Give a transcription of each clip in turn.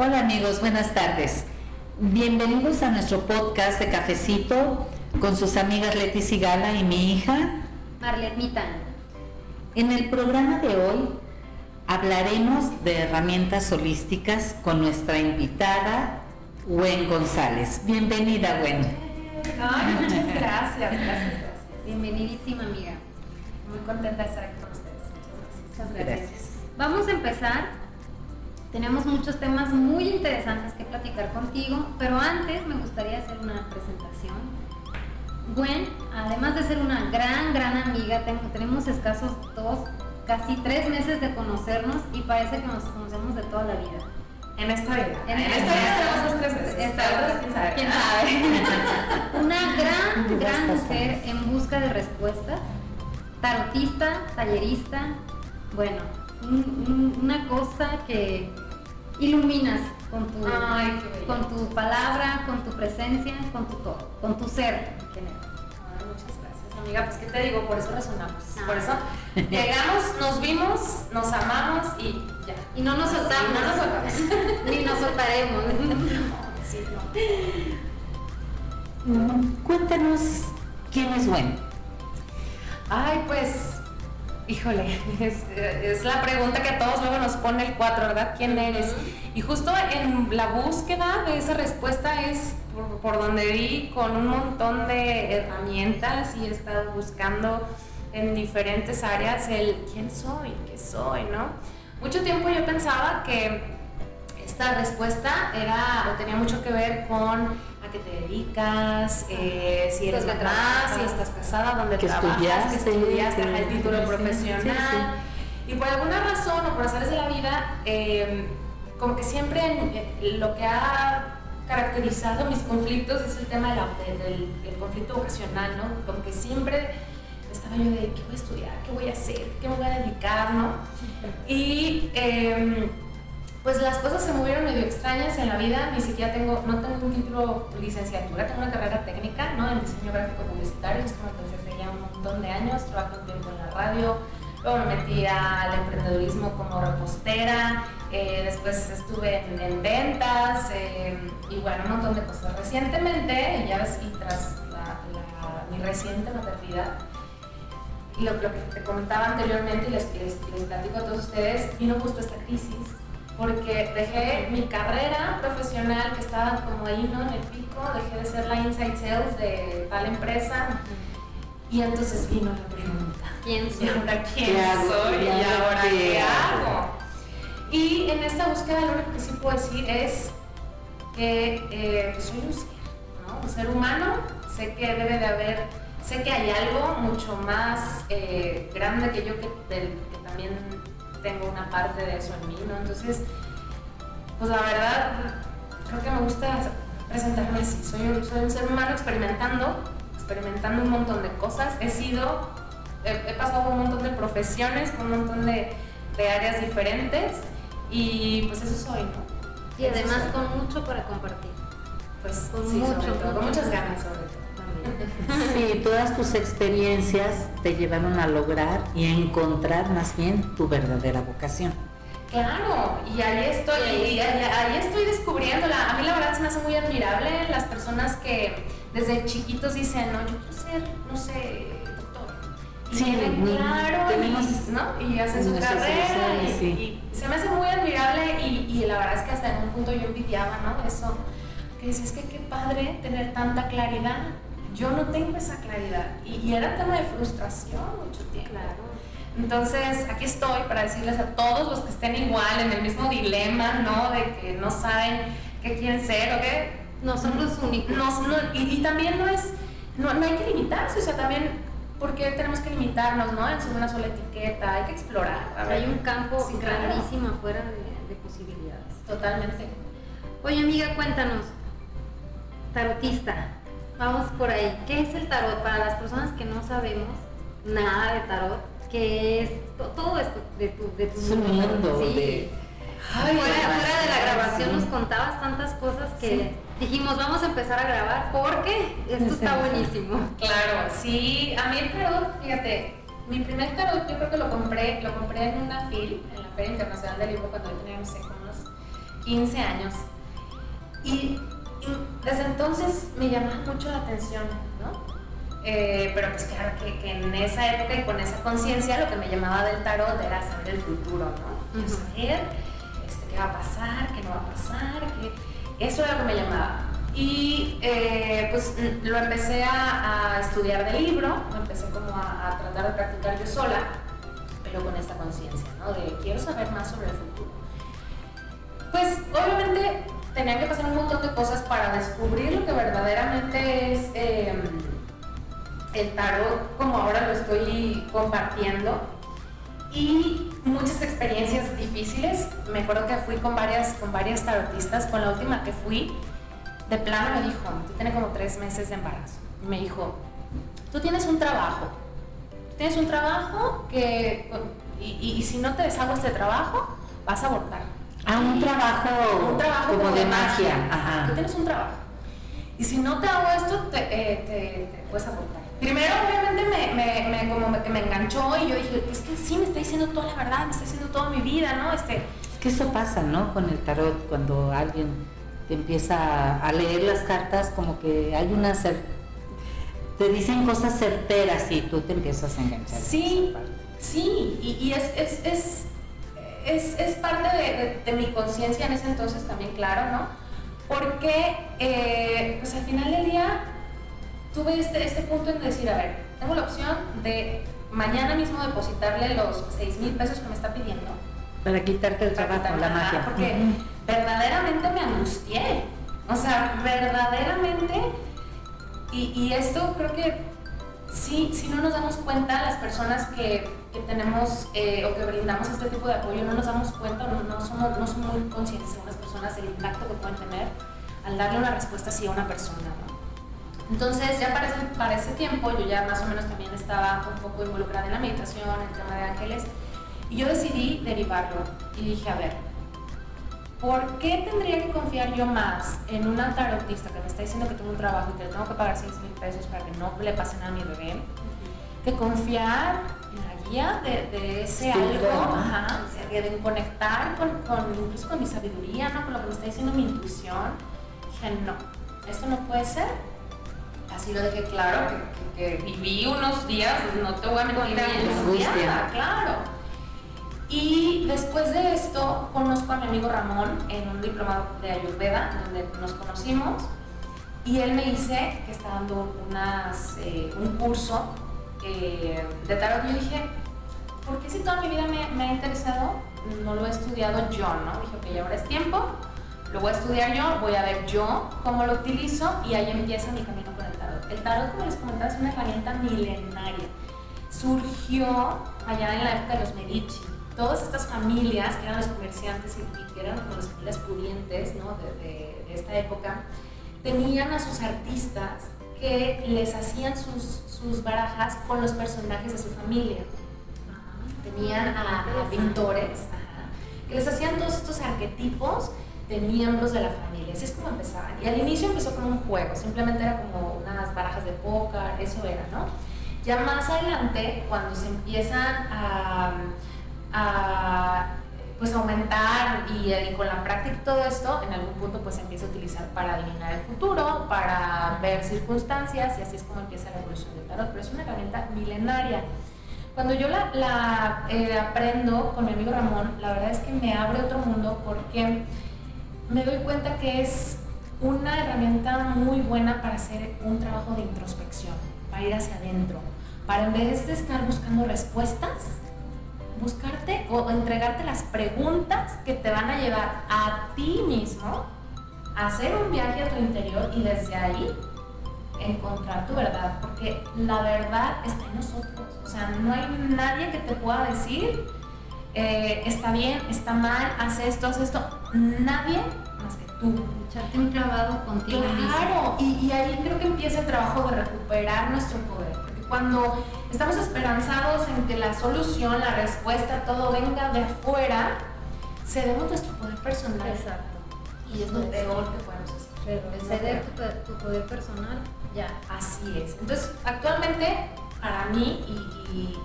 Hola amigos, buenas tardes. Bienvenidos a nuestro podcast de Cafecito con sus amigas Leti Sigala y mi hija Marlet Mitán. En el programa de hoy hablaremos de herramientas holísticas con nuestra invitada Gwen González. Bienvenida, Gwen. Ay, muchas gracias, gracias, gracias. Bienvenidísima amiga. Muy contenta de estar aquí con ustedes. Muchas gracias. Gracias. Vamos a empezar. Tenemos muchos temas muy interesantes que platicar contigo, pero antes me gustaría hacer una presentación. Gwen, además de ser una gran, gran amiga, tengo- tenemos escasos dos, casi tres meses de conocernos y parece que nos conocemos de toda la vida. En esta vida. En En, esta vida tenemos dos, tres Otras, quién sabe. ¿Quién sabe? Una gran, gran mujer en busca de respuestas, tarotista, tallerista, bueno, un- un- una cosa que iluminas con tu, Ay, con tu palabra, con tu presencia, con tu todo, con tu ser en general. Ay, muchas gracias, amiga. Pues, ¿qué te digo? Por eso resonamos. Ah. Por eso llegamos, nos vimos, nos amamos y ya. Y no nos soltamos, no nos soltamos. ni nos soltaremos. Sí, no. Mm, Cuéntanos quién es Gwen. Ay, pues, híjole, es, es la pregunta que a todos luego nos pone el 4, ¿verdad? ¿Quién eres? Y justo en la búsqueda de esa respuesta es por, por donde vi con un montón de herramientas y he estado buscando en diferentes áreas el quién soy, qué soy, ¿no? Mucho tiempo yo pensaba que esta respuesta era o tenía mucho que ver con a qué te dedicas, eh, si eres mamá, trabajas. si estás casada, dónde Que trabajas, estudiaste, que estudiaste, que- el título sí, profesional. Y por alguna razón o por azares de la vida, eh, como que siempre eh, lo que ha caracterizado mis conflictos es el tema de la- de- del, del conflicto vocacional, ¿no? Como que siempre estaba yo de qué voy a estudiar, qué voy a hacer, qué me voy a dedicar, ¿no? Y em, pues las cosas se movieron medio extrañas en la vida, ni siquiera tengo, no tengo un título licenciatura, tengo una carrera técnica, ¿no? En diseño gráfico publicitario, es como hace ya un montón de años, trabajo un tiempo en la radio, luego me metí al emprendedurismo como repostera, eh, después estuve en, en ventas eh, y bueno, un montón de cosas. Recientemente, ya ves, y tras la- mi reciente maternidad, y lo, lo que te comentaba anteriormente y les, les, les platico a todos ustedes, vino justo esta crisis, porque dejé mi carrera profesional que estaba como ahí, ¿no? En el pico, dejé de ser la inside sales de tal empresa y entonces vino la pregunta. ¿Quién ¿Y soy? ahora quién soy? ¿Y ¿Y ahora qué hago? hago? Y en esta búsqueda lo único que sí puedo decir es que eh, pues soy un ser, ¿no? Un ser humano, sé que debe de haber, sé que hay algo mucho más eh, grande que yo que, del- que también tengo una parte de eso en mí, ¿no? Entonces, pues la verdad, creo que me gusta presentarme así, soy un, soy un ser humano experimentando, experimentando un montón de cosas, he sido, he, he pasado por un montón de profesiones, por un montón de, de áreas diferentes y pues eso soy, ¿no? Y además soy. con mucho para compartir. Pues Con sí, mucho, todo, con muchas ganas sobre todo. Sí, todas tus experiencias te llevaron a lograr y a encontrar más bien tu verdadera vocación. Claro, y ahí estoy, y ahí, ahí estoy descubriéndola. A mí la verdad se me hace muy admirable las personas que desde chiquitos dicen, no, yo quiero ser, no sé, doctor. Y Sí, tienen claro, tenemos y, ¿no? y hacen su carrera. Y, ilusiones, sí. y se me hace muy admirable y, y la verdad es que hasta en un punto yo envidiaba, ¿no? Eso, que decía, es que qué padre tener tanta claridad. Yo no tengo esa claridad. Y, y era tema de frustración mucho tiempo. Claro. Entonces, aquí estoy para decirles a todos los que estén igual en el mismo dilema, ¿no? De que no saben qué quieren ser o qué. No son los únicos. No, no, y, y también no es, no, no hay que limitarse, o sea, también, ¿por qué tenemos que limitarnos, no? En una sola etiqueta, hay que explorar. Hay un campo Sí, claro. grandísimo afuera de, de posibilidades. Totalmente. Oye, amiga, cuéntanos. Tarotista. Vamos por ahí. ¿Qué es el tarot? Para las personas que no sabemos nada de tarot, ¿qué es to- todo esto de tu, de tu Su mundo Sí. de- Ay, fuera, fuera de la grabación sí. nos contabas tantas cosas que Sí. dijimos, vamos a empezar a grabar porque esto está buenísimo. Claro, sí, a mí el tarot, fíjate, mi primer tarot yo creo que lo compré, lo compré en una FIL, en la Feria Internacional del Libro, cuando yo tenía, no sé, como unos 15 años. Y, desde entonces me llamaba mucho la atención, ¿no? Eh, pero pues claro que, que, en esa época y con esa conciencia lo que me llamaba del tarot era saber el futuro, ¿no? Saber este, qué va a pasar, qué no va a pasar, que eso era lo que me llamaba. Y eh, pues lo empecé a, estudiar de libro, empecé como a, a, tratar de practicar yo sola, pero con esta conciencia, ¿no? De quiero saber más sobre el futuro. Pues obviamente tenían que pasar un montón de cosas para descubrir lo que verdaderamente es em, el tarot como ahora lo estoy compartiendo y muchas experiencias difíciles. Me acuerdo que fui con varias, con varias tarotistas, con la última que fui, de plano me dijo, tú tienes como tres meses de embarazo. Me dijo, tú tienes un trabajo, tienes un trabajo que, y, y si no te deshago este trabajo, vas a abortar Ah, un trabajo, un trabajo como, de, magia. Ajá. Tú tienes un trabajo. Y si no te hago esto, te, eh, te, puedes aportar. Primero, obviamente, me, me, me, como me, me enganchó y yo dije, es que sí, me está diciendo toda la verdad, me está diciendo toda mi vida, ¿no? Este, es que eso pasa, ¿no? Con el tarot, cuando alguien te empieza a leer las cartas, como que hay una... te dicen cosas certeras y tú te empiezas a enganchar. Sí, sí, y, y es, es, es es, es parte de, de, mi conciencia en ese entonces también, claro, ¿no? Porque, eh, pues al final del día, tuve este, este punto en decir, a ver, tengo la opción de mañana mismo depositarle los 6 mil pesos que me está pidiendo. Para quitarte el trabajo, la magia. Porque verdaderamente me angustié. O sea, verdaderamente. Y, y esto creo que sí, si no nos damos cuenta, las personas que que tenemos eh, o que brindamos este tipo de apoyo no nos damos cuenta, no, no, somos, no somos muy conscientes de unas personas del impacto que pueden tener al darle una respuesta así a una persona. Entonces ya para ese, para ese tiempo yo ya más o menos también estaba un poco involucrada en la meditación, en el tema de ángeles, y yo decidí derivarlo y dije, a ver, ¿por qué tendría que confiar yo más en una tarotista que me está diciendo que tengo un trabajo y que le tengo que pagar 6 mil pesos para que no le pase nada a mi bebé? Que confiar de, ese algo, ajá, de conectar con, con, incluso con mi sabiduría, ¿no? con lo que me está diciendo mi intuición. Dije, no, esto no puede ser. Así lo dejé claro, que, viví unos días, no te voy a mentir, angustiada, claro. Y después de esto conozco a mi amigo Ramón en un diplomado de Ayurveda, donde nos conocimos, y él me dice que está dando unas, eh, un curso eh, de tarot, yo dije, ¿por qué si toda mi vida me, ha interesado, no lo he estudiado yo, ¿no? Dije, ok, ahora es tiempo, lo voy a estudiar yo, voy a ver yo cómo lo utilizo y ahí empieza mi camino con el tarot. El tarot, como les comentaba, es una herramienta milenaria. Surgió allá en la época de los Medici. Todas estas familias, que eran los comerciantes y, que eran como las familias pudientes ¿no? de, de esta época, tenían a sus artistas que les hacían sus, sus barajas con los personajes de su familia. Tenían a, pintores que les hacían todos estos arquetipos de miembros de la familia. Así es como empezaban. Y al inicio empezó como un juego, simplemente era como unas barajas de póker, eso era, ¿no? Ya más adelante, cuando se empiezan a, a pues aumentar y, con la práctica y todo esto, en algún punto pues empieza a utilizar para adivinar el futuro, para ver circunstancias y así es como empieza la evolución del tarot, pero es una herramienta milenaria. Cuando yo la, la eh, aprendo con mi amigo Ramón, la verdad es que me abre otro mundo porque me doy cuenta que es una herramienta muy buena para hacer un trabajo de introspección, para ir hacia adentro, para en vez de estar buscando respuestas, buscarte o entregarte las preguntas que te van a llevar a ti mismo a hacer un viaje a tu interior y desde ahí encontrar tu verdad, porque la verdad está en nosotros. O sea, no hay nadie que te pueda decir, eh, está bien, está mal, haz esto, haz esto. Nadie más que tú. Echarte un clavado contigo. Claro, y, y ahí creo que empieza el trabajo de recuperar nuestro poder. Cuando Estamos esperanzados en que la solución, la respuesta, todo venga de afuera. Cedemos nuestro poder personal. Exacto. Y es lo peor que podemos hacer. Ceder tu, poder personal, ya. Así es. Entonces, actualmente, para mí y,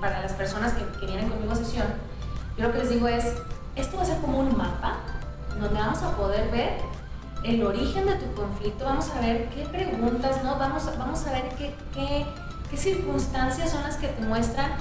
para las personas que, que, vienen conmigo a sesión, yo lo que les digo es, esto va a ser como un mapa donde vamos a poder ver el origen de tu conflicto, vamos a ver qué preguntas, ¿no? Vamos, a, vamos a ver qué, qué, qué circunstancias son las que te muestran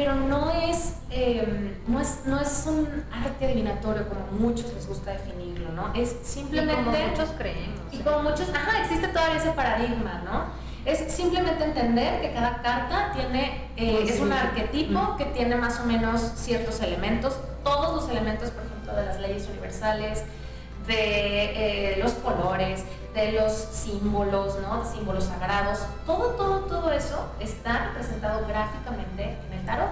pero no es, em, no es, no es un arte adivinatorio como muchos les gusta definirlo, ¿no? Es simplemente... Y como muchos creemos. Y como muchos, ajá, existe todavía ese paradigma, ¿no? Es simplemente entender que cada carta tiene, eh, es un arquetipo que tiene más o menos ciertos elementos, todos los elementos, por ejemplo, de las leyes universales, de eh, los colores, de los símbolos, ¿no? símbolos sagrados, todo, todo, todo eso está representado gráficamente en el tarot.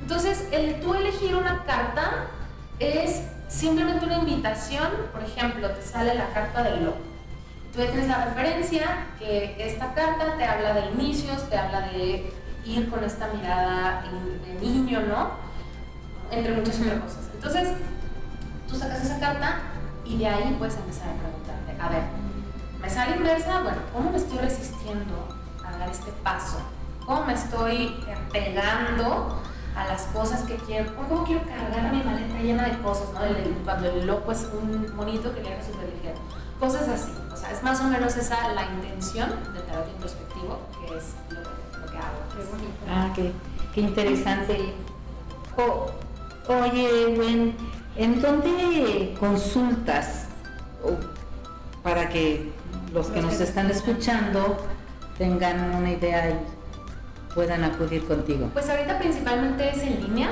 Entonces, el tú elegir una carta es simplemente una invitación, por ejemplo, te sale la carta del loco. Tú tienes la referencia que esta carta te habla de inicios, te habla de ir con esta mirada de niño, ¿no? Entre muchas otras cosas. Entonces, tú sacas esa carta y de ahí puedes empezar a preguntarte, a ver, me sale inversa, bueno, ¿cómo me estoy resistiendo a dar este paso? ¿Cómo me estoy pegando a las cosas que quiero? ¿Cómo quiero cargar mi maleta llena de cosas? ¿no? cuando el loco es un monito que le haga súper ligero. Cosas así. O sea, es más o menos esa la intención del tarot introspectivo, que es lo, que hago. Qué bonito. Ah, qué, qué interesante. oye, Gwen, ¿en dónde consultas para que los que nos están escuchando tengan una idea y puedan acudir contigo? Pues ahorita principalmente es en línea,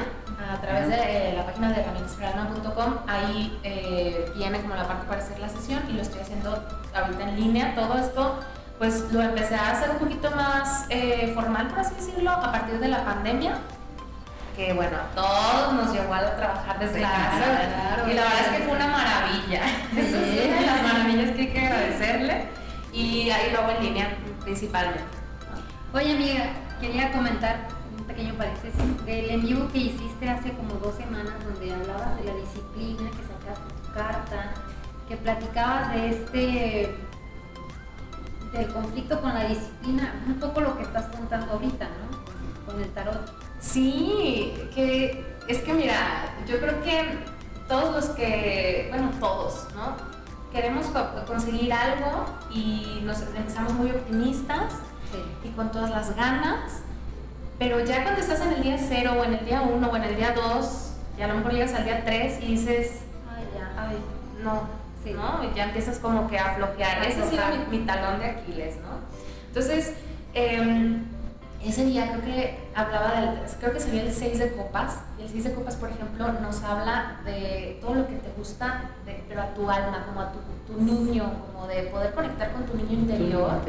a través de eh, la página de herramientasperalma.com, ahí eh, viene como la parte para hacer la sesión y lo estoy haciendo ahorita en línea. Todo esto pues lo empecé a hacer un poquito más eh, formal, por así decirlo, a partir de la pandemia que bueno, todos nos llevó a trabajar desde casa. y la verdad es que fue una maravilla. Eso que hay que agradecerle. Y ahí lo hago en línea principalmente. Oye amiga, quería comentar un pequeño paréntesis del envío que hiciste hace como dos semanas donde hablabas de la disciplina, que sacaste tu carta, que platicabas de este del conflicto con la disciplina, un poco lo que estás contando ahorita, ¿no? Con el tarot. Sí, que es que mira, yo creo que todos los que, bueno, todos, ¿no? Queremos conseguir algo y nos empezamos muy optimistas y con todas las ganas, pero ya cuando estás en el día cero o en el día uno o en el día dos, y a lo mejor llegas al día tres y dices, ay, ya. ay, no, ¿no? Y ya empiezas como que a flojear. Ese ha sido mi, mi, talón de Aquiles, ¿no? Entonces, eh, ese día creo que hablaba del, creo que sería el 6 de copas, y el 6 de copas, por ejemplo, nos habla de todo lo que te gusta, de, pero a tu alma, como a tu, tu, niño, como de poder conectar con tu niño interior,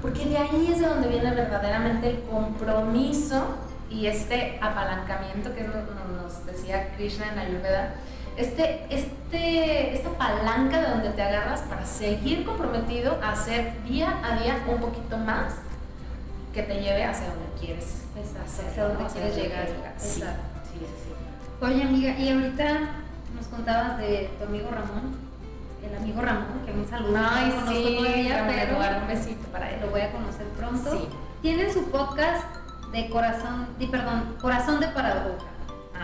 porque de ahí es de donde viene verdaderamente el compromiso y este apalancamiento que nos decía Krishna en Ayurveda, este, este, esta palanca de donde te agarras para seguir comprometido a hacer día a día un poquito más que te lleve hacia donde quieres hacia donde quieres llegar. Sí, sí, sí, Oye, amiga, y ahorita nos contabas de tu amigo Ramón, el amigo Ramón, que me saludó. Ay, sí, todavía, pero un besito para él. Lo voy a conocer pronto. Sí. Tiene su podcast de corazón, de, perdón, corazón de paradoja.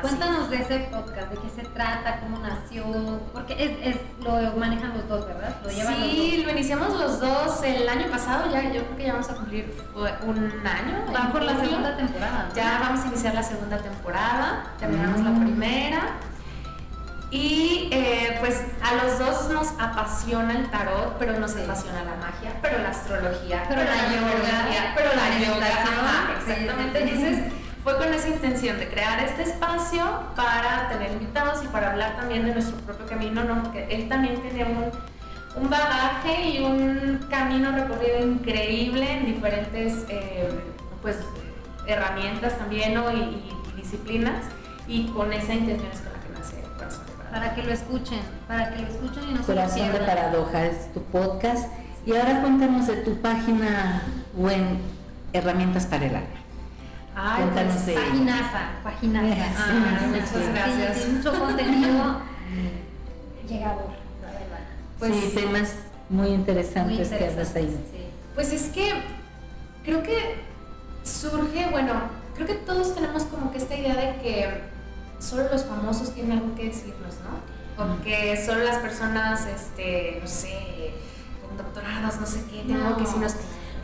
Cuéntanos de ese podcast, de qué se trata, cómo nació, porque es, es lo manejan los dos, ¿verdad? Lo sí, lo iniciamos los dos el año pasado, ya yo creo que ya vamos a cumplir un año. Van por la segunda temporada. Ya vamos a iniciar la segunda temporada, terminamos la mm. primera. Y eh, pues a los dos nos apasiona el tarot, pero nos apasiona la magia, pero la astrología, pero, la, yoga, pero la, yoga, exactamente. Dices, fue con esa intención de crear este espacio para tener invitados y para hablar también de nuestro propio camino, ¿no? Porque él también tiene un, un bagaje y un camino recorrido increíble en diferentes eh, pues, herramientas también ¿no? y, disciplinas y con esa intención es con la que nace Corazón de Paradoja. Para que lo escuchen, para que lo escuchen y no Corazón se de Paradoja es tu podcast. Y ahora cuéntanos de tu página web Herramientas para el Alma. Ay, pues, paginaza, paginaza. Ah, muchas gracias. mucho contenido llegador, la verdad. Pues, sí, temas muy interesantes, que hablas ahí. Pues es que creo que surge, bueno, creo que todos tenemos como que esta idea de que solo los famosos tienen algo que decirnos, ¿no? O que solo las personas, este, no sé, con doctorados, no sé qué, tienen algo que decirnos.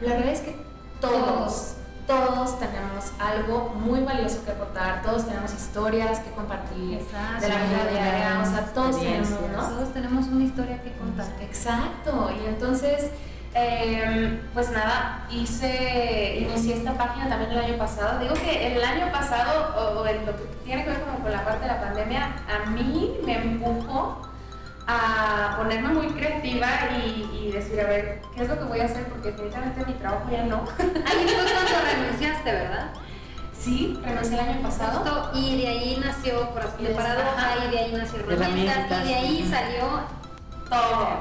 La realidad es que todos, todos tenemos algo muy valioso que aportar, todos tenemos historias que compartir de la vida diaria, o sea, todos tenemos, ¿no? Todos tenemos una historia que contar. Exacto, y entonces Em, pues nada, hice, inicié esta página también el año pasado. Digo que el año pasado, o, lo que tiene que ver como con la parte de la pandemia, a mí me empujó a ponerme muy creativa y, decir, a ver, ¿qué es lo que voy a hacer? Porque definitivamente mi trabajo ya no. Ahí fue cuando renunciaste, ¿verdad? Sí, renuncié el año pasado. y de ahí nació Corazón de Paradoja, y de ahí nació Herramientas, y de ahí salió todo.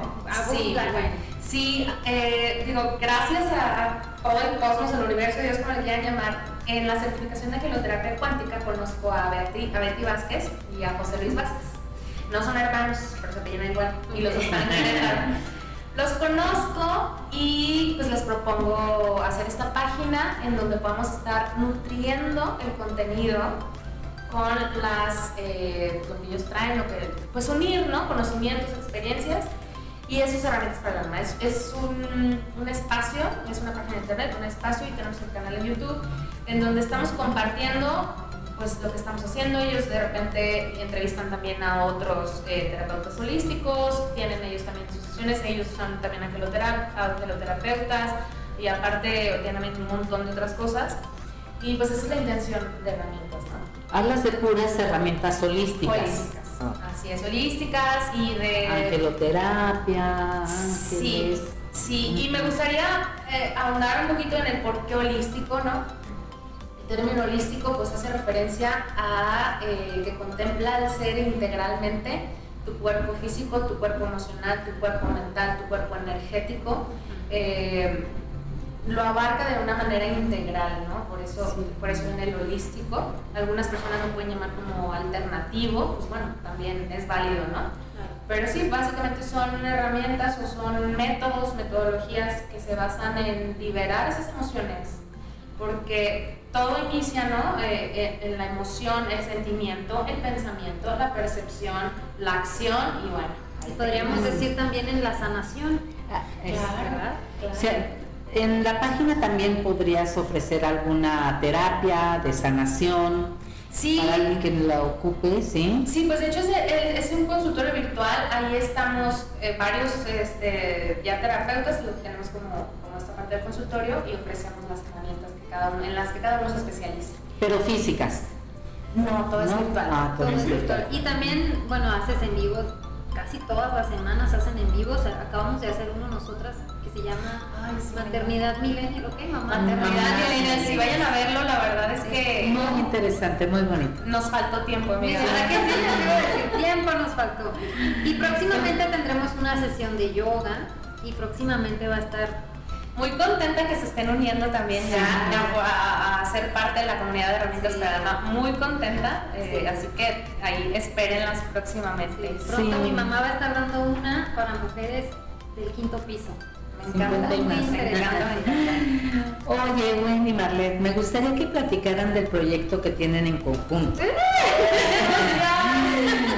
sí, bueno. Sí, eh, digo, gracias a, todo el cosmos, el universo, Dios como le quieran llamar, en la certificación de geloterapia cuántica conozco a Betty, a Betty Vázquez y a José Luis Vázquez. No son hermanos, pero se apellidan igual y los están en Los conozco y pues les propongo hacer esta página en donde podamos estar nutriendo el contenido con las, eh, lo que ellos traen, lo que, pues unir, ¿no? Conocimientos, experiencias y eso es herramientas para el alma. Es, es un, un, espacio, es una página de internet, un espacio y tenemos el canal en YouTube en donde estamos compartiendo pues lo que estamos haciendo. Ellos de repente entrevistan también a otros eh, terapeutas holísticos, tienen ellos también sus sesiones, ellos son también angeloterapeutas y aparte tienen un montón de otras cosas. Y pues esa es la intención de herramientas, ¿no? Hablas de puras herramientas holísticas. holísticas. Ah. Así es, holísticas y de... Angeloterapia, Sí, sí, y me gustaría eh, ahondar un poquito en el por qué holístico, ¿no? El término holístico pues hace referencia a eh, que contempla el ser integralmente tu cuerpo físico, tu cuerpo emocional, tu cuerpo mental, tu cuerpo energético. Eh, lo abarca de una manera integral, ¿no? Por eso, por eso en el holístico. Algunas personas lo pueden llamar como alternativo, pues bueno, también es válido, ¿no? Pero sí, básicamente son herramientas o son métodos, metodologías que se basan en liberar esas emociones, porque todo inicia, ¿no? Eh, eh, en la emoción, el sentimiento, el pensamiento, la percepción, la acción y bueno. Podríamos decir también en la sanación. Ah, claro, claro. En la página también podrías ofrecer alguna terapia de sanación sí. para alguien que la ocupe, ¿sí? Sí, pues de hecho es, un consultorio virtual, ahí estamos eh, varios este, ya terapeutas, lo tenemos como, como esta parte del consultorio y ofrecemos las herramientas cada uno, en las que cada uno se especializa. Pero físicas. No, todo es virtual. Ah, todo, es virtual. Y también, bueno, haces en vivo, casi todas las semanas hacen en vivo, acabamos de hacer uno nosotras se llama Maternidad Millennial, ¿ok? Mamá. Maternidad Millennial, si vayan a verlo, la verdad es que... Muy interesante, muy bonito. Nos faltó tiempo, amiga. ¿Verdad que sí? decir, tiempo nos faltó. Y próximamente tendremos una sesión de yoga y próximamente va a estar muy contenta que se estén uniendo también ya, a, ser parte de la comunidad de herramientas para. Muy contenta, eh, así que ahí espérenlas próximamente. Pronto mi mamá va a estar dando una para mujeres del quinto piso. Oye, Wendy y Marlet, me gustaría que platicaran del proyecto que tienen en conjunto.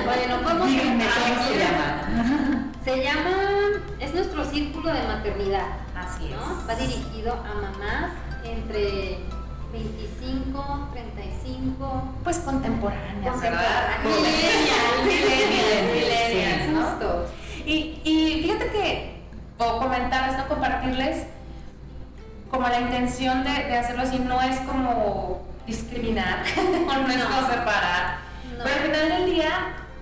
bueno, ¿cómo se llama? Se llama, es nuestro círculo de maternidad. Así ¿no? Va dirigido a mamás entre 25, 35. Pues contemporáneas, ¿verdad? Millennials, millennials, ¿no? Y, y fíjate que o comentarles, no compartirles como la intención de, de hacerlo así, no es como discriminar o no es como separar, pero al final del día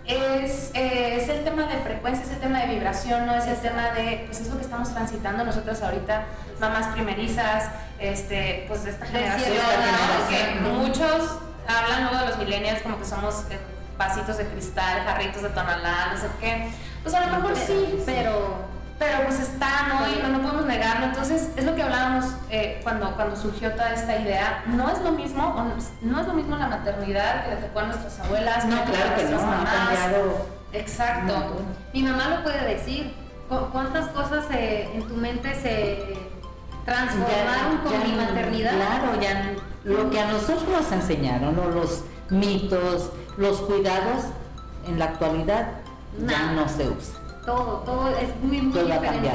es, eh, es, el tema de frecuencia, es el tema de vibración, no es el tema de, pues es lo que estamos transitando nosotros ahorita, mamás primerizas, este, pues de esta generación, que muchos hablan luego de los millennials como que somos eh, vasitos de cristal, jarritos de tonalá, no sé qué, pues a lo mejor sí, pero pero pues está, ¿no? Y no, podemos negarlo. Entonces, es lo que hablábamos eh, cuando, cuando surgió toda esta idea. No es lo mismo, no, es lo mismo la maternidad que le tocó a nuestras abuelas, no, claro que no, mamás. Exacto. Mi mamá lo puede decir. ¿Cuántas cosas en tu mente se transformaron con mi maternidad? Claro, ya lo que a nosotros nos enseñaron, los mitos, los cuidados en la actualidad ya no se usa. Todo, todo es muy, muy Todo diferente.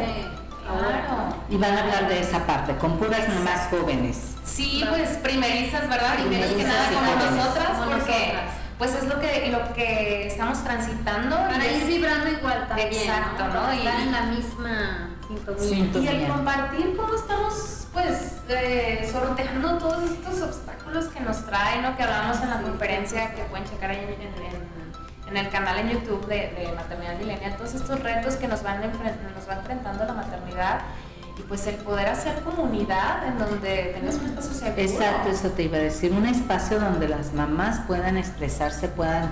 Claro. Y van a hablar de esa parte, con puras mamás jóvenes. Sí, pues primerizas, ¿verdad? Primerizas que nada como jóvenes. nosotras, Como porque nosotras. pues es lo que, lo que estamos transitando. y Para ir es- vibrando igual también. Exacto, ¿no? Y- estar y- en la misma Y el compartir cómo estamos, pues, eh, sorteando todos estos obstáculos que nos traen, ¿no? Que hablamos en la conferencia, que pueden checar ahí en, en- en el canal en YouTube de, de Maternidad Milenial, todos estos retos que nos van, nos va enfrentando la maternidad y pues el poder hacer comunidad en donde tengas un espacio seguro. Exacto, eso te iba a decir, un espacio donde las mamás puedan expresarse, puedan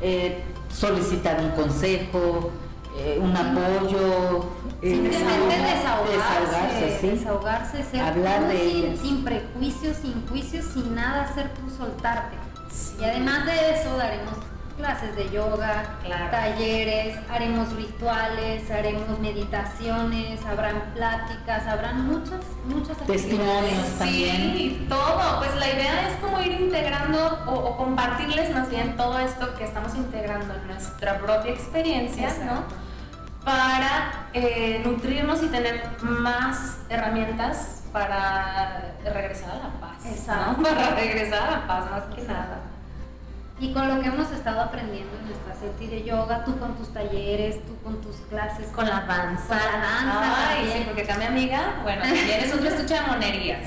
eh, solicitar un consejo, eh, un apoyo, eh, Simplemente desahogar- desahogarse, desahogarse, sí. desahogarse, ser Hablar de sin, sin prejuicios, sin juicios, sin nada, ser tú soltarte. Sí. Y además de eso daremos clases de yoga, Claro. talleres, haremos rituales, haremos meditaciones, habrán pláticas, habrán muchas, muchas Testimonios. actividades. también. Sí, todo. Pues la idea es como ir integrando o, o compartirles más bien todo esto que estamos integrando en nuestra propia experiencia, ¿no? Para eh, nutrirnos y tener más herramientas para regresar a la paz. ¿no? Exacto. Para regresar a la paz, más que nada. Y con lo que hemos estado aprendiendo en nuestra seti de yoga, tú con tus talleres, tú con tus clases, Con la danza. Con la danza Ay, también. sí, porque acá mi amiga, bueno, también es otro estuche de monerías.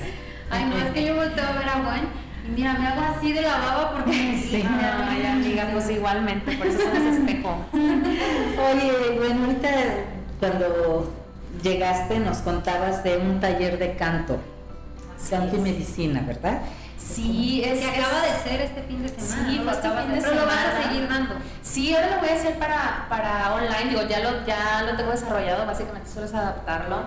Ay, no, es que yo volteo a ver a Gwen y mira, me hago así de la baba porque Sí. Ay, amiga, pues igualmente, por eso somos espejo. Oye, bueno, ahorita cuando llegaste nos contabas de un taller de canto, canto y medicina, ¿verdad? Sí, es que acaba de ser este fin de semana. Sí, ¿no? este fin de pero lo vas a seguir dando. Sí, ahora lo voy a hacer para, para online, digo, ya lo, ya lo tengo desarrollado, básicamente solo es adaptarlo.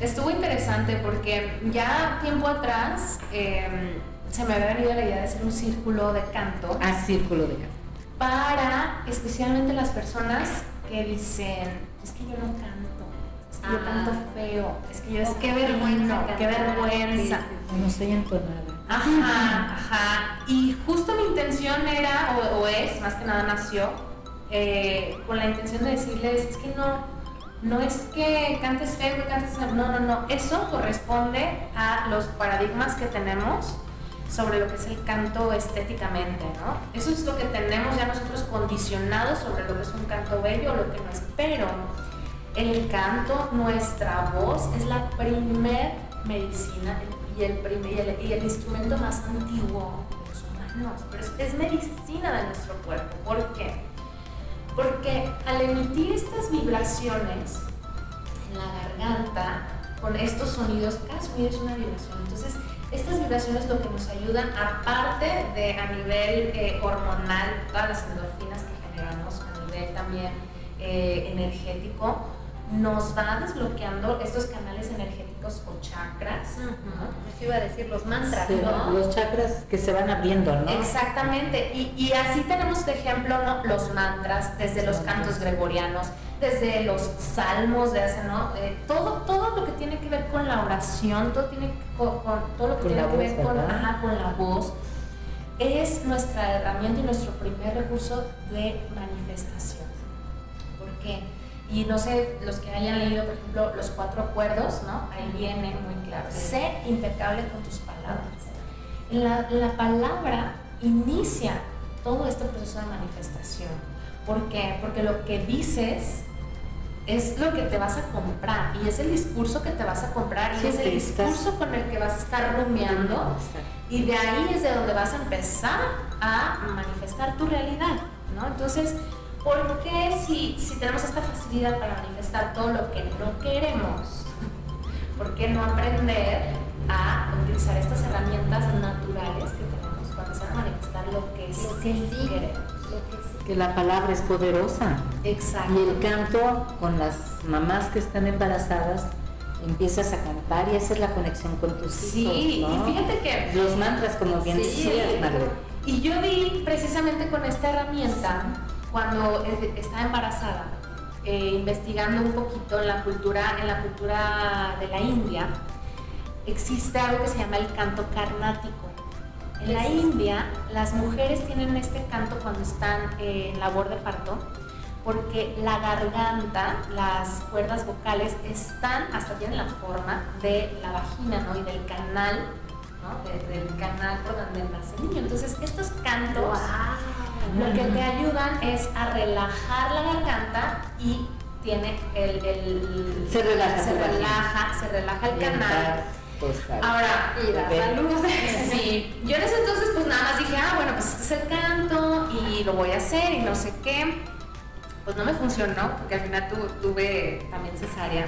Estuvo interesante porque ya tiempo atrás eh, se me había venido la idea de hacer un círculo de canto Ah, círculo de canto. para especialmente las personas que dicen, es que yo no canto, es que yo Ah. canto feo, es que yo O qué desafino, vergüenza qué cantar". vergüenza. No soy entonada. Ajá, ajá. Y justo mi intención era, o, o es, más que nada nació, eh, con la intención de decirles, es que no, no es que cantes feo, que cantes... No, no, no. Eso corresponde a los paradigmas que tenemos sobre lo que es el canto estéticamente, ¿no? Eso es lo que tenemos ya nosotros condicionados sobre lo que es un canto bello o lo que no es. Pero el canto, nuestra voz, es la primer medicina y el, instrumento más antiguo de los humanos. Pero es, es medicina de nuestro cuerpo. ¿Por qué? Porque al emitir estas vibraciones en la garganta, con estos sonidos, cada sonido es una vibración. Entonces, estas vibraciones lo que nos ayudan, aparte de a nivel eh, hormonal, todas las endorfinas que generamos, a nivel también eh, energético, nos va desbloqueando estos canales energéticos o chakras. Eso iba a decir los mantras, Sí, ¿no? Los chakras que se van abriendo, ¿no? Exactamente, y, y así tenemos de ejemplo ¿no? los mantras, desde los cantos gregorianos, desde los salmos de hace, ¿no? Eh, todo, todo lo que tiene que ver con la oración, todo, tiene, con, con- todo lo que Con tiene que voz, ver con, ajá, con la voz, es nuestra herramienta y nuestro primer recurso de manifestación. ¿Por qué? Y no sé, los que hayan leído, por ejemplo, los cuatro acuerdos, ¿no? Ahí viene muy claro. Sé impecable con tus palabras. La, la palabra inicia todo este proceso de manifestación. ¿Por qué? Porque lo que dices es lo que te vas a comprar y es el discurso que te vas a comprar y Sí, es el estás- discurso con el que vas a estar rumiando y de ahí es de donde vas a empezar a manifestar tu realidad, ¿no? Entonces, ¿por qué si, si tenemos esta facilidad para manifestar todo lo que no queremos? ¿Por qué no aprender a utilizar estas herramientas naturales que tenemos para empezar a manifestar lo que Lo que sí sí. queremos? Lo que sí. Que la palabra es poderosa. Exacto. Y el canto con las mamás que están embarazadas, empiezas a cantar y hacer la conexión con tus Sí, hijos. ¿no? y fíjate que Los mantras, como bien Sí, decías, sí. Marlene. Y yo vi precisamente con esta herramienta, cuando eh, estaba embarazada, eh, investigando un poquito en la cultura, en la cultura de la India, existe algo que se llama el canto carnático. En la India, las mujeres tienen este canto cuando están en labor de parto, porque la garganta, las cuerdas vocales están, hasta tienen la forma de la vagina, ¿no? Y del canal, ¿no? del canal por donde nace el niño. Entonces, estos cantos lo que te ayudan es a relajar la garganta y tiene el, el se relaja, se relaja, se relaja el canal. Ahora, y la salud. Sí, yo en ese entonces pues nada más dije, ah, bueno, pues este es el canto y lo voy a hacer y no sé qué. Pues no me funcionó, porque al final tuve también cesárea.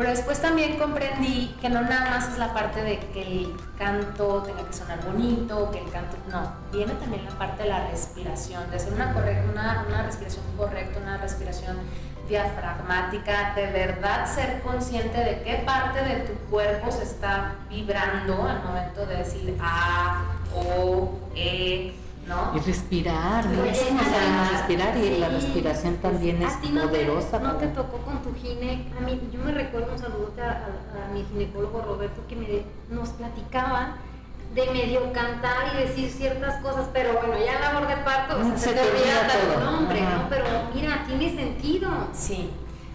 Pero después también comprendí que no nada más es la parte de que el canto tenga que sonar bonito, que el canto, no, viene también la parte de la respiración, de hacer una, una, una respiración correcta, una respiración diafragmática, de verdad ser consciente de qué parte de tu cuerpo se está vibrando al momento de decir A, O, E, ¿no? Y respirar, ¿no? respirar y la respiración también es poderosa. No te, tocó con tu gine, a mí, yo me recuerdo un saludo a, mi ginecólogo Roberto que me, nos platicaba de medio cantar y decir ciertas cosas, pero bueno, ya en labor de parto o sea, se, te olvida tu nombre, ¿no? Pero mira, tiene sentido. Sí.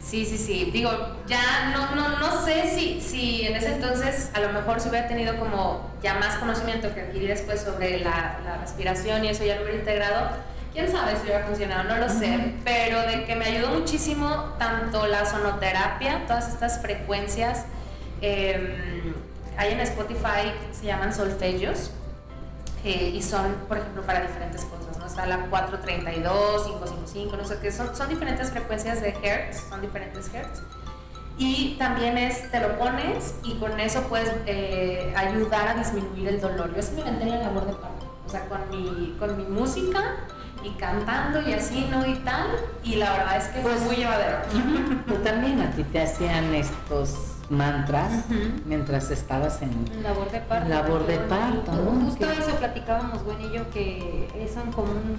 Sí, sí, sí. Digo, ya no, no, no sé si, si en ese entonces a lo mejor si hubiera tenido como ya más conocimiento que adquirí después sobre la, la respiración y eso ya lo hubiera integrado. Quién sabe si hubiera funcionado, no lo sé. Pero de que me ayudó muchísimo tanto la sonoterapia, todas estas frecuencias. Eh, hay en Spotify, se llaman solfegios eh, y son, por ejemplo, para diferentes cosas. Está la 432, 555, no sé qué, son, son diferentes frecuencias de hertz, son diferentes hertz. Y también es, te lo pones y con eso puedes eh, ayudar a disminuir el dolor. Yo sí me en la labor de parto, o sea, con mi, con mi música y cantando y así, ¿no? Y tal, y la verdad es que fue pues, muy llevadero. Tú también a ti te hacían estos mantras mientras estabas en labor de parto. Labor de parto Justo eso platicábamos, bueno y yo, que es un común.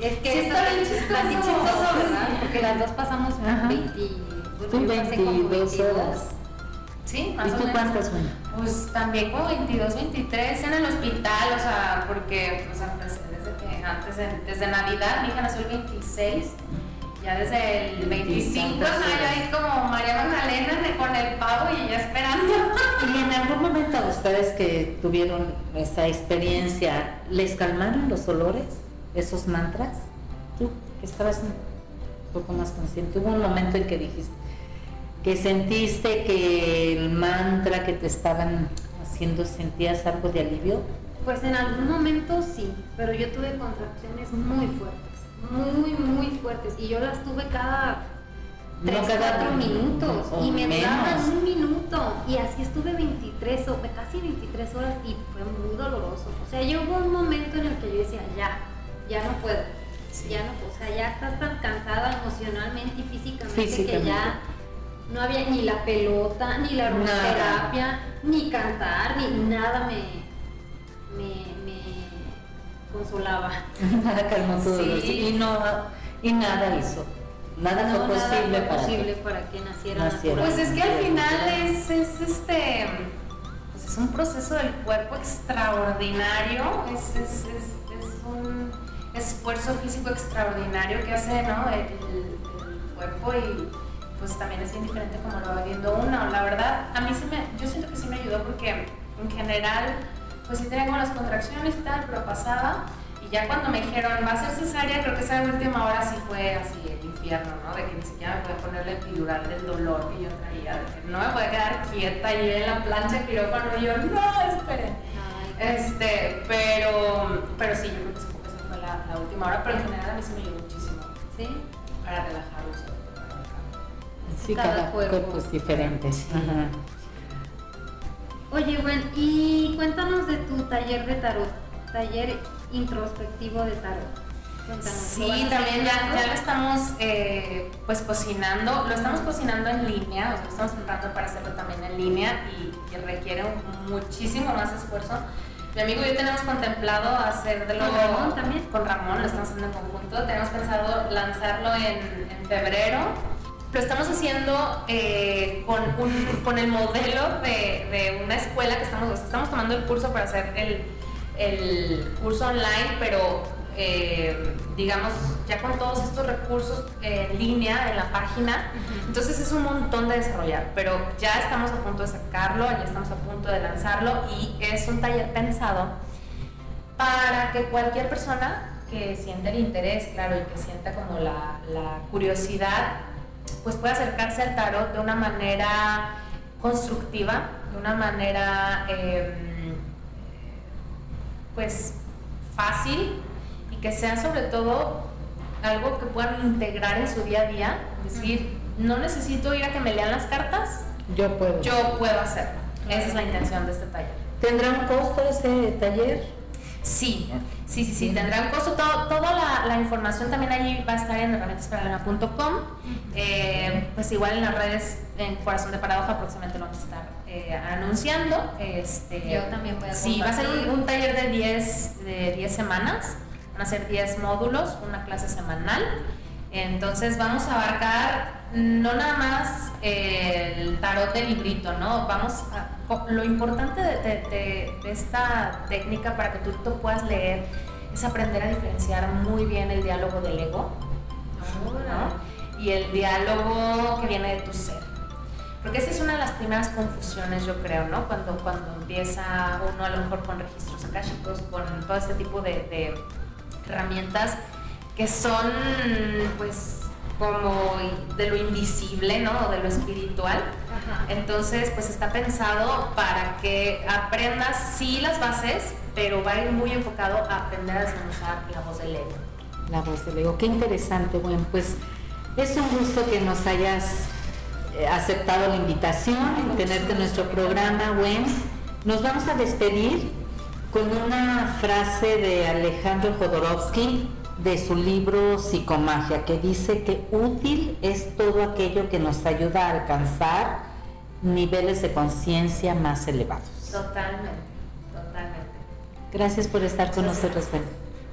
Es que sí, está bien chistoso, ¿verdad? Porque las dos pasamos 20, bueno, 22 horas. Sí, más ¿Y tú cuántas, bueno? Pues también como 22, 23 en el hospital, o sea, porque, o sea, desde que antes, desde Navidad, mi hija nació el 26 ya desde el 25 años ahí como María Magdalena con el pavo y ya esperando. Y en algún momento a ustedes que tuvieron esa experiencia, ¿les calmaron los olores, esos mantras? Tú, que estabas un poco más consciente, hubo un momento en que dijiste, que sentiste que el mantra que te estaban haciendo sentías algo de alivio? Pues en algún momento sí, pero yo tuve contracciones muy fuertes muy, muy fuertes. Y yo las tuve cada 3, 4 minutos. y me daban un minuto. Y así estuve 23 o casi 23 horas y fue muy doloroso. O sea, yo hubo un momento en el que yo decía, ya, ya no puedo. Ya no, o sea, ya estás tan cansada emocionalmente y físicamente, que ya no había ni la pelota, ni la aromaterapia, ni cantar, ni nada me, me consolaba. Nada calmó todo sí. y, no, y nada hizo. Nada fue posible, para, posible que, para que naciera. Pues es que al final es, es este pues es un proceso del cuerpo extraordinario, es, es, es un esfuerzo físico extraordinario que hace ¿no? el, el, cuerpo y pues también es bien diferente como lo va viendo uno. La verdad, a mí sí me, yo siento que sí me ayudó porque en general pues sí tenía como las contracciones y tal, pero pasaba. Y ya cuando me dijeron, va a ser cesárea, creo que esa última hora sí fue así el infierno, ¿no? De que ni siquiera me podía poner el epidural del dolor que yo traía, de que no me podía quedar quieta y en la plancha de quirófano y yo, no, esperen. este, pero, pero sí, yo creo que esa fue la, la, última hora, pero en general a mí se me ayudó muchísimo. ¿Sí? Para relajarlos. Sí, cada, cuerpo. es diferente. Ajá. Oye, bueno, y cuéntanos de tu taller de tarot, taller introspectivo de tarot. Cuéntanos, sí, también ya, ya, lo estamos eh, pues cocinando, lo estamos cocinando en línea, o sea, estamos tratando para hacerlo también en línea y, requiere muchísimo más esfuerzo. Mi amigo y yo tenemos contemplado hacerlo con Ramón también. Con Ramón, lo estamos haciendo en conjunto. Tenemos pensado lanzarlo en, en febrero lo estamos haciendo eh, con, un, con el modelo de, de, una escuela que estamos, estamos tomando el curso para hacer el, el curso online, pero eh, digamos, ya con todos estos recursos en línea en la página. Entonces es un montón de desarrollar, pero ya estamos a punto de sacarlo, ya estamos a punto de lanzarlo y es un taller pensado para que cualquier persona que sienta el interés, claro, y que sienta como la, curiosidad, pues pueda acercarse al tarot de una manera constructiva, de una manera em, pues fácil y que sea sobre todo algo que puedan integrar en su día a día, es decir, no necesito ir a que me lean las cartas, yo puedo. Yo puedo hacerlo. Esa es la intención de este taller. ¿Tendrá un costo ese taller? Sí, sí, sí, sí, tendrá un costo. Todo, toda la, información también allí va a estar en herramientasparalana.com. Eh, pues igual en las redes, en Corazón de Paradoja, próximamente lo vamos a estar eh, anunciando. Este, Yo también voy a Sí, va a ser un, taller de 10 de 10 semanas. Van a ser 10 módulos, una clase semanal. Entonces vamos a abarcar no nada más el tarot del librito, ¿no? Vamos a, lo importante de, esta técnica para que tú lo puedas leer es aprender a diferenciar muy bien el diálogo del ego ¿no? y el diálogo que viene de tu ser. Porque esa es una de las primeras confusiones, yo creo, ¿no? Cuando, cuando empieza uno a lo mejor con registros akáshicos, con todo este tipo de herramientas que son, pues, como de lo invisible, ¿no? De lo espiritual. Entonces, pues está pensado para que aprendas sí las bases, pero va a ir muy enfocado a aprender a desmenuzar la voz del ego. La voz del ego, qué interesante, bueno, pues es un gusto que nos hayas eh, aceptado la invitación, tenerte en nuestro programa, Gwen. Nos vamos a despedir con una frase de Alejandro Jodorowsky, de su libro Psicomagia, que dice que útil es todo aquello que nos ayuda a alcanzar niveles de conciencia más elevados. Totalmente, totalmente. Gracias por estar con nosotros,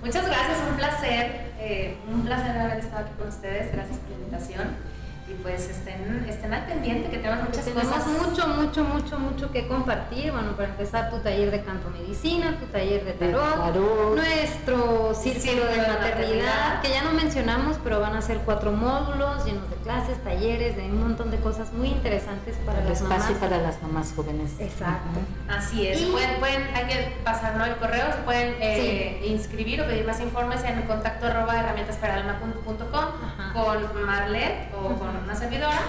Muchas gracias, un placer, eh, un placer haber estado aquí con ustedes. Gracias por la invitación y pues estén, estén al pendiente que tenemos muchas tenemos mucho, mucho, mucho, mucho que compartir. Bueno, para empezar tu taller de canto medicina, tu taller de tarot, nuestro círculo de, maternidad, que ya no mencionamos, pero van a ser cuatro módulos llenos de clases, talleres, de un montón de cosas muy interesantes para el las espacio mamás. para las mamás jóvenes. Exacto. Así es. pueden, pueden, hay que pasarnos el correo, se pueden eh, inscribir o pedir más informes en contacto arroba herramientasparalma.com con Marlet o con una servidora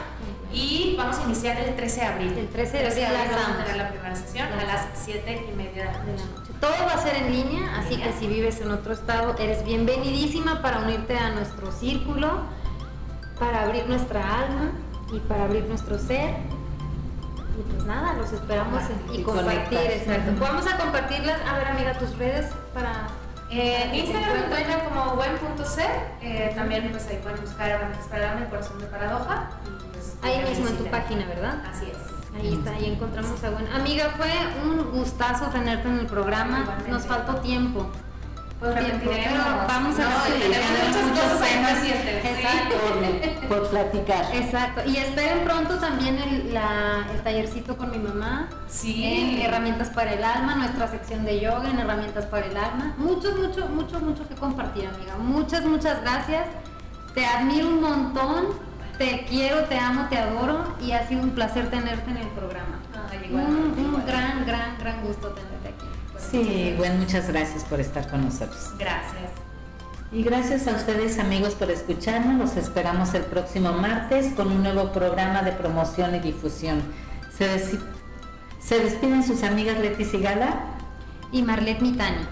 y vamos a iniciar el 13 de abril. El 13 de abril vamos a tener la primera sesión a las 7 y media de la noche. Todo va a ser en línea, así que si vives en otro estado, eres bienvenidísima para unirte a nuestro círculo, para abrir nuestra alma y para abrir nuestro ser. Y pues nada, los esperamos y, compartir. Exacto. Vamos a compartirlas. A ver, amiga, tus redes para eh, Instagram me encuentran como buen.ser, eh, también pues ahí pueden buscar herramientas para el corazón de paradoja. Pues, ahí mismo en tu página, ¿verdad? Así es. Ahí está, ahí encontramos a Gwen. Amiga, fue un gustazo tenerte en el programa. Nos faltó tiempo. Pues repetiremos. Vamos a no, tenemos muchas cosas Exacto, por, platicar. Exacto. Y esperen pronto también el, la, el tallercito con mi mamá. Sí. En herramientas para el alma, nuestra sección de yoga en herramientas para el alma. Mucho, mucho, mucho, mucho que compartir, amiga. Muchas, muchas gracias. Te admiro un montón. Te quiero, te amo, te adoro y ha sido un placer tenerte en el programa. un, un gran, gran, gran gusto tenerte. Sí, bueno, muchas gracias por estar con nosotros. Gracias. Y gracias a ustedes amigos por escucharnos. Los esperamos el próximo martes con un nuevo programa de promoción y difusión. Se, se despiden sus amigas Leti Sigala y Marlet Mitani.